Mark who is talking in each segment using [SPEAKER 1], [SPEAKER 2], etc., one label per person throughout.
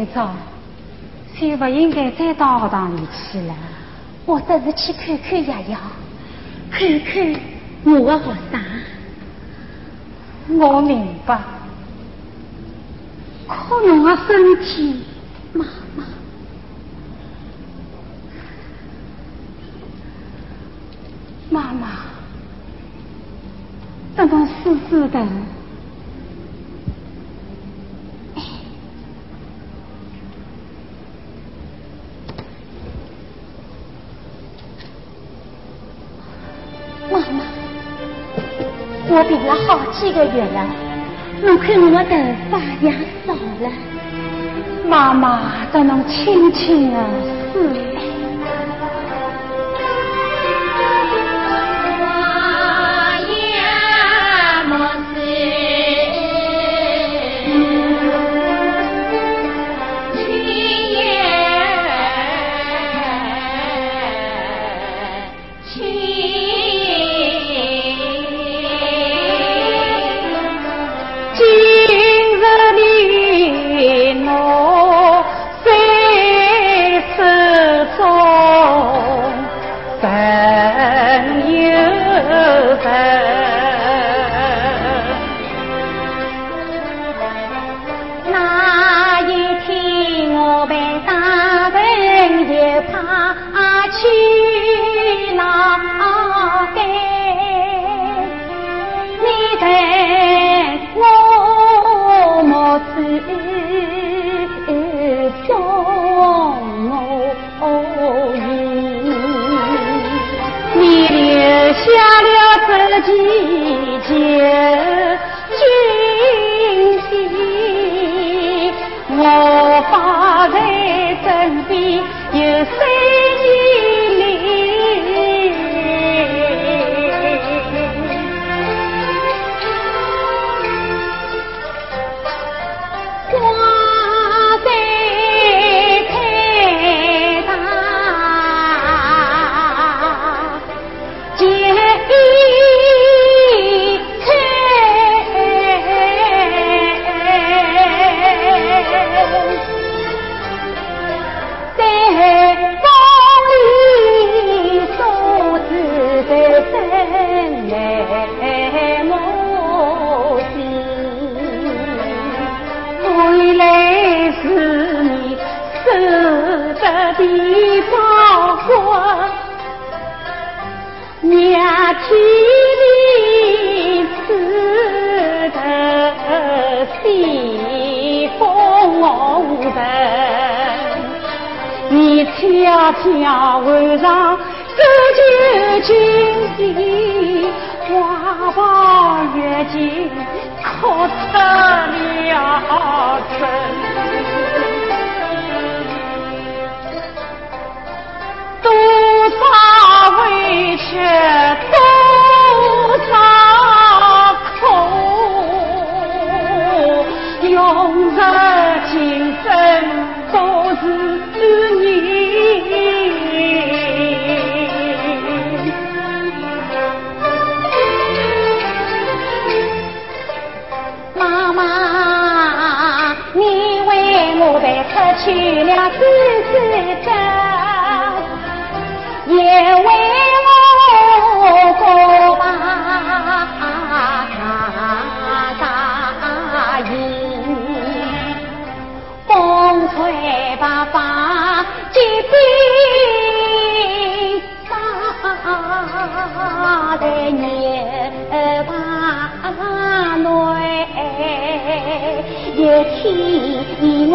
[SPEAKER 1] 今朝就不应该再到学堂里去了，我只是去看看爷爷，看看我的学生。我明白，可侬的身体，妈妈，妈妈，等侬试试的。病了好几个月了，我看我的头发也少了，妈妈叫侬轻轻的试。大宝月经可出了真。多少委屈，去了几十个？也为我过把大营，风吹把发结冰，沙在年把内，一天我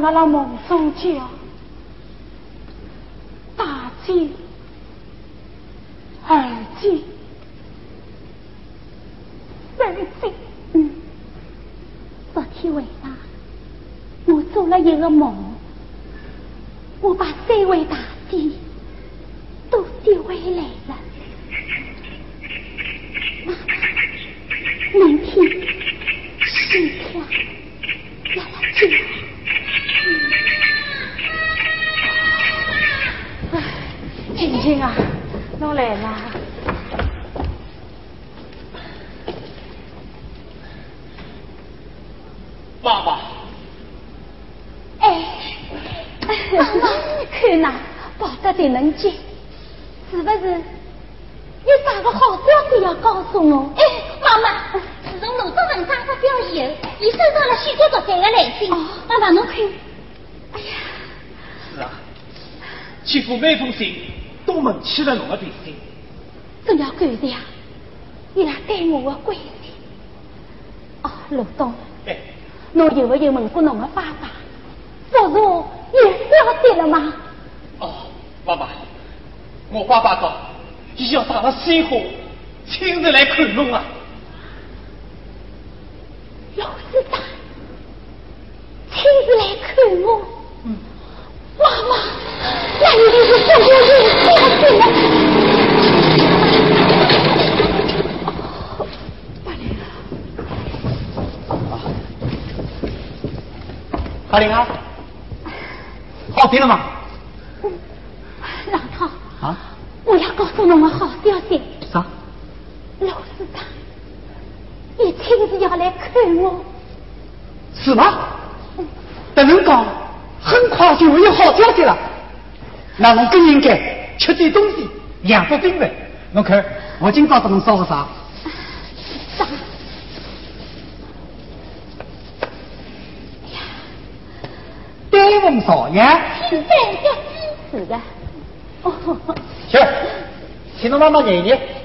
[SPEAKER 1] 梦中叫姐、二姐、三姐。嗯，昨天晚上我做了一个梦，我把三位大姐都接回来了。明天十天要来见。青青啊，侬要来了。
[SPEAKER 2] 爸爸，
[SPEAKER 1] 哎，看呐，报得的能接，是不是有啥个好消息要告诉我？
[SPEAKER 3] 哎，妈妈，自从罗中文章发表以后，已收到了许多读者的来信。妈妈，侬看，哎呀，
[SPEAKER 2] 是啊，几乎每封信都问起了侬的病情，
[SPEAKER 1] 真要感谢啊，伊拉对我的关心。哦，老东。
[SPEAKER 2] 哎。
[SPEAKER 1] 侬有没有问过侬的爸爸？不如也消息了吗？
[SPEAKER 2] 哦，爸爸，我爸爸说，伊要打了鲜花，亲自来看侬啊。
[SPEAKER 1] 老师长，亲自来看我。嗯。妈妈，那一定是福如有消息了。
[SPEAKER 4] 阿玲啊，好听了吗？
[SPEAKER 1] 老头
[SPEAKER 4] 啊，
[SPEAKER 1] 我要告诉侬个好消息。
[SPEAKER 4] 啥？
[SPEAKER 1] 老师长，你亲自要来看我。
[SPEAKER 4] 是吗？等人讲，很快就会有好消息了。那侬更应该吃点东西，养足精神。侬看，我今朝给侬烧个啥？丹凤少爷，
[SPEAKER 1] 清白要支持的。哦，
[SPEAKER 4] 行，请侬妈妈爷爷。
[SPEAKER 3] 哎。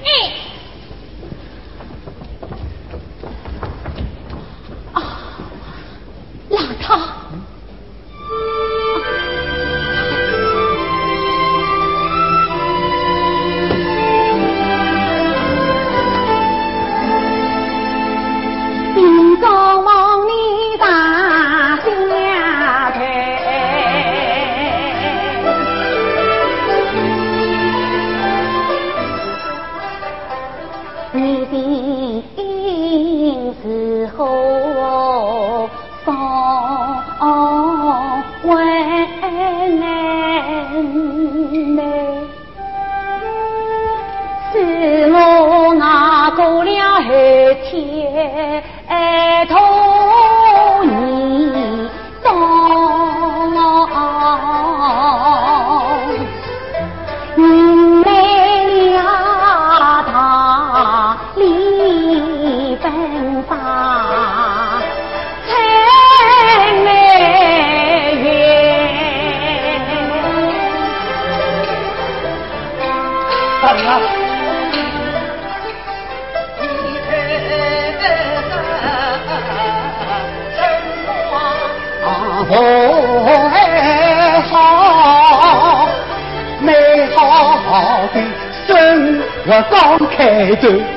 [SPEAKER 4] 开端。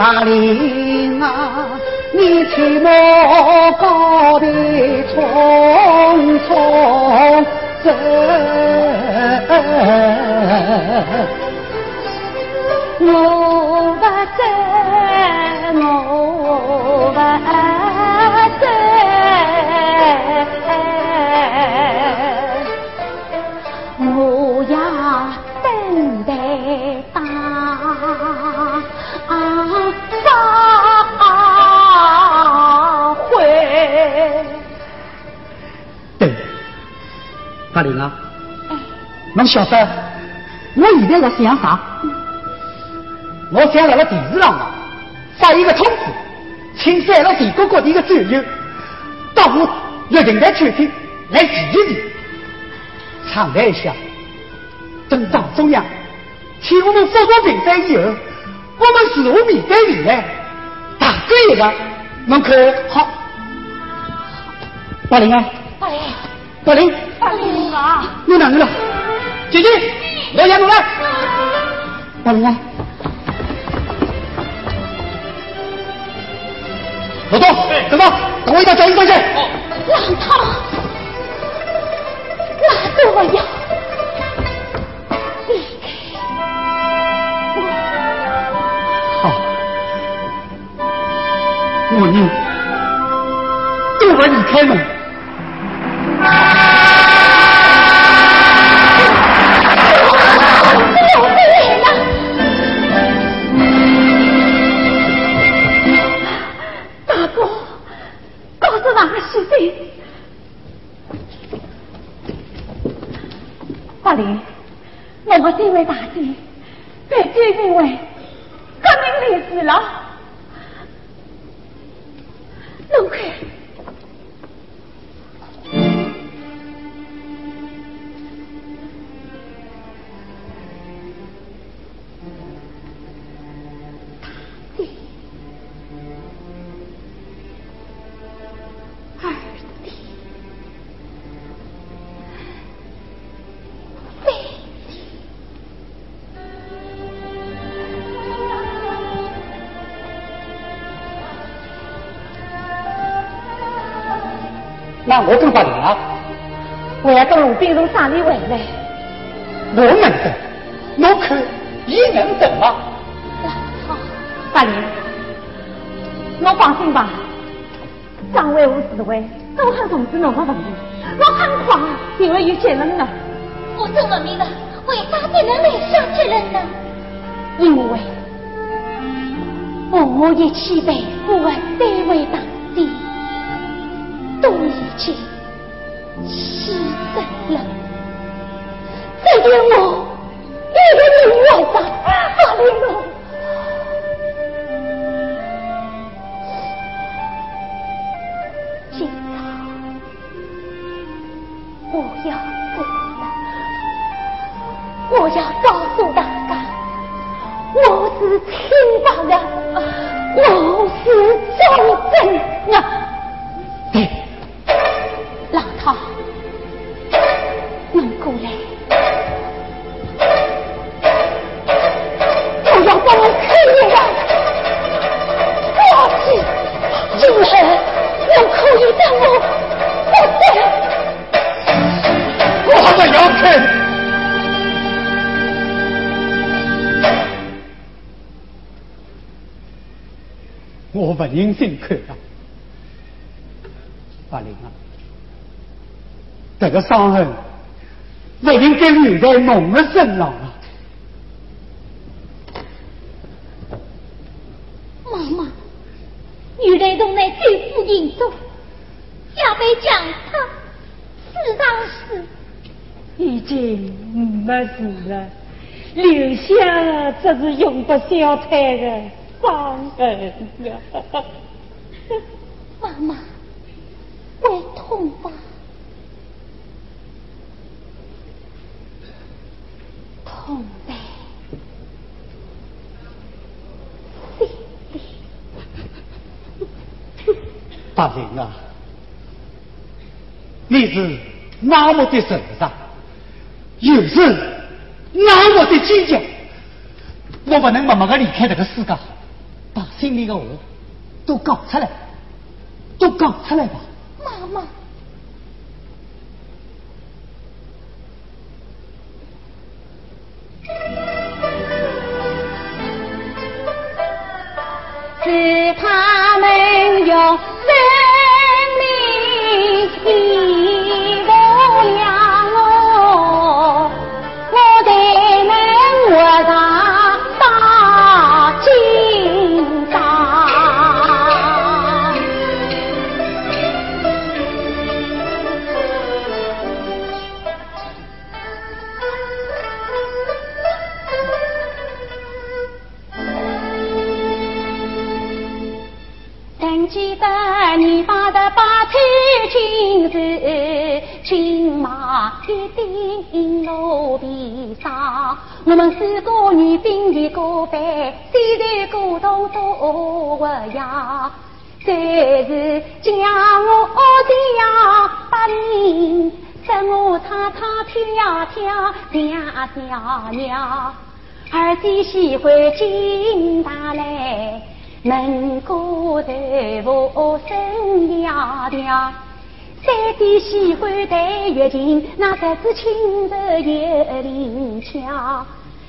[SPEAKER 4] 大林啊，你去莫高的匆匆走，
[SPEAKER 1] 我不走，我不走，我要等待大。
[SPEAKER 4] 大玲啊，
[SPEAKER 1] 哎，
[SPEAKER 4] 侬晓得我现在在想啥？我想在了电视上啊。发一个通知，请三了全国各地的战友到我约定的餐厅来聚一聚，畅谈一下。等党中央请我们发布平反以后，我们如何面对未来？大哥一个，侬可好？八零啊，
[SPEAKER 1] 大林，
[SPEAKER 4] 大玲，
[SPEAKER 1] 大林啊，
[SPEAKER 4] 你哪去了？姐姐，我家侬来。八零啊，老东，怎么？等我一下找你过去。
[SPEAKER 1] 浪涛，我要
[SPEAKER 4] 我呢，都不离开门。
[SPEAKER 1] 我？我回来了。大哥，告诉哪个是谁？大林，我们这位大姐被监禁为革命烈士了。弄
[SPEAKER 4] 开。我跟大玲啊，
[SPEAKER 1] 我要跟鲁冰从山里回来。
[SPEAKER 4] 我能等，我看，伊能等吗？
[SPEAKER 1] 好，大林，侬放心吧，张伟和市委都很重视侬的问题，我很快就会有结论的。
[SPEAKER 3] 我真不明白，为啥才能来下结论呢？
[SPEAKER 1] 因为我一起背负的三位大姐都已经牺牲了，这点我一个人愿上法律路。我不
[SPEAKER 4] 忍心看到，大玲啊，这个伤痕不应该留在侬的身上啊！
[SPEAKER 3] 妈妈，原来从来对付严重，要被强他死上死。
[SPEAKER 5] 已经没事了，留下只是永不消退的伤痕啊！
[SPEAKER 3] 妈妈，会痛吧？
[SPEAKER 1] 痛呗，
[SPEAKER 4] 大玲啊，你是那么的神伤，又是那么的坚强，我不能默默的离开这个世界，把心里的话都讲出来，都讲出来吧。
[SPEAKER 3] 妈妈，
[SPEAKER 1] 是他们有一顶路边上。我们四个女兵一个班，虽然过冬多呀，这是将我家把命，使我唱唱跳跳娘娘娘。二弟喜欢金大来。门过头我生丫娘，三弟喜欢弹月琴，那才是亲热又灵巧。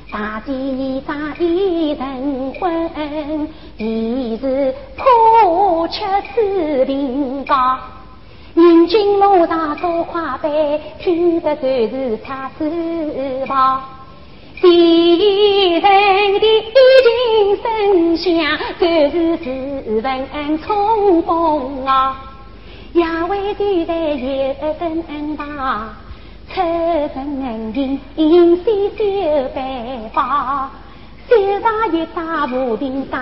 [SPEAKER 1] 大弟衣裳一人婚，已是破吃吃平高。人进路上多花白，听得就是差翅膀。敌人的一琴声响，就是自问冲锋啊！亚为敌人有分吧，出人情引西修白发，手上一扎无柄刀，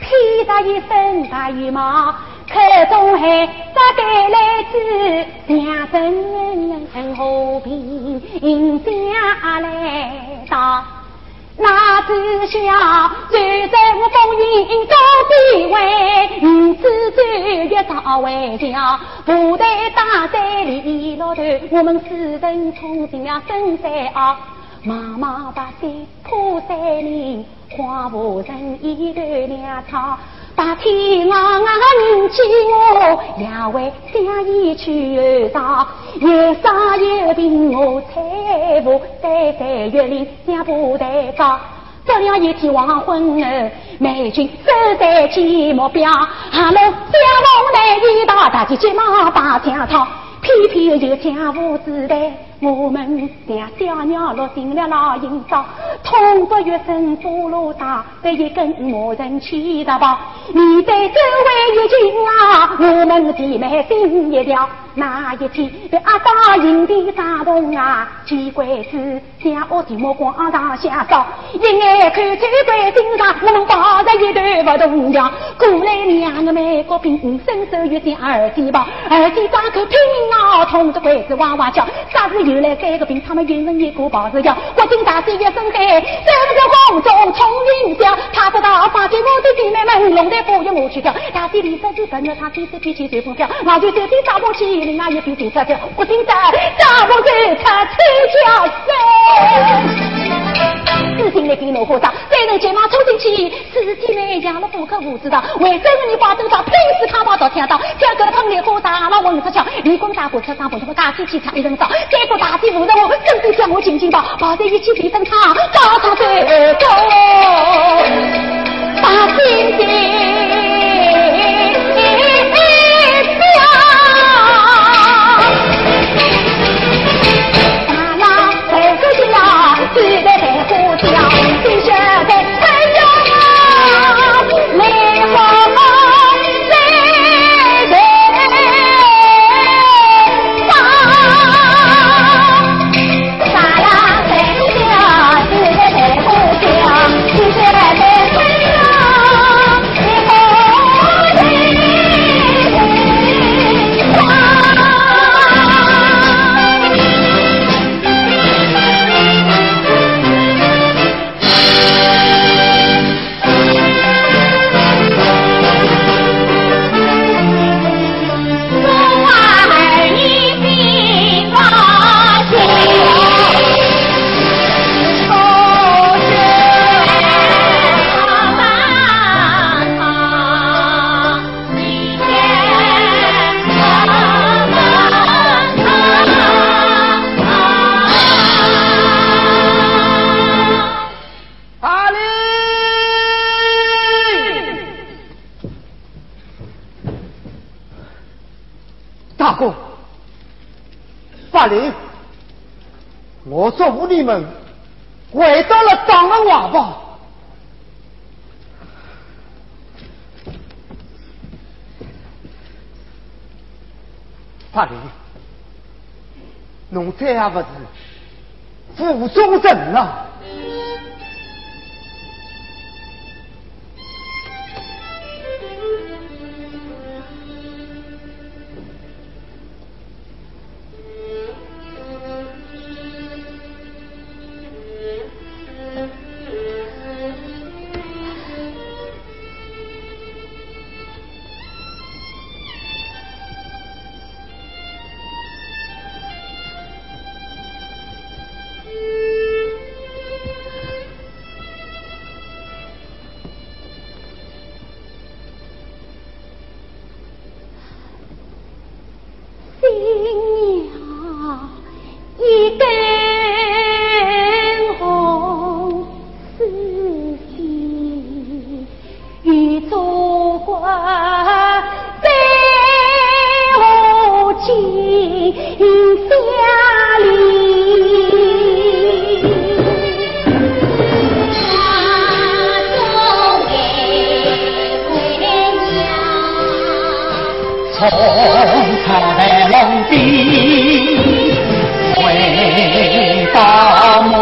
[SPEAKER 1] 披着一身大羽毛，口中还扎带来子，两身和平下来到。那只小最在我风云中地位，五子最越早为将，部队打在里老头，我们四人冲进了深山啊，茫茫大山破山林，荒无人烟断粮草。白天昂昂人见我，两位相依去上，有伤有病我搀扶，三三月里向部队走。到了一天黄昏，美军守在前目标，哈喽，小龙来一道，大家急忙把枪掏。偏偏有枪无子弹，我们两小鸟落进了老营帐，痛不欲生，菠萝大，被一根木人气得跑。面对周围一群啊，我们姐妹心一跳。那一天被阿大营的大洞啊，机关子将我的目光上下扫，一眼看出关心上，我们抱着一段不动摇。过来两个美国兵，伸手欲将二弟抱，二弟张口拼命啊，痛着鬼子哇哇叫。啥子原来三个兵，他们一人一个抱着腰，国军大帅一声喊，三个红中冲云霄。他不到放弃我的姐妹们，龙带不由我去跳。大弟李三弟跟着他，天时脾气随风飘，我就手边大武器。另外一边警察叫，我听着，大风吹，他吹叫声。自信的给怒火上，三人急忙冲进去，尸体呢养了不可无知道，为什么你把头上平时看不到听到，跳个了喷烈火大了蚊子叫，离光大火车上不同的大机器差一人少，再不大地无人我，真的将我紧紧抱，抱在一起低声唱，高唱最高，把心心。
[SPEAKER 4] 妇女们回到了张的瓦吧。法林，侬这样不是负重人啊！冲出万龙壁，为大漠。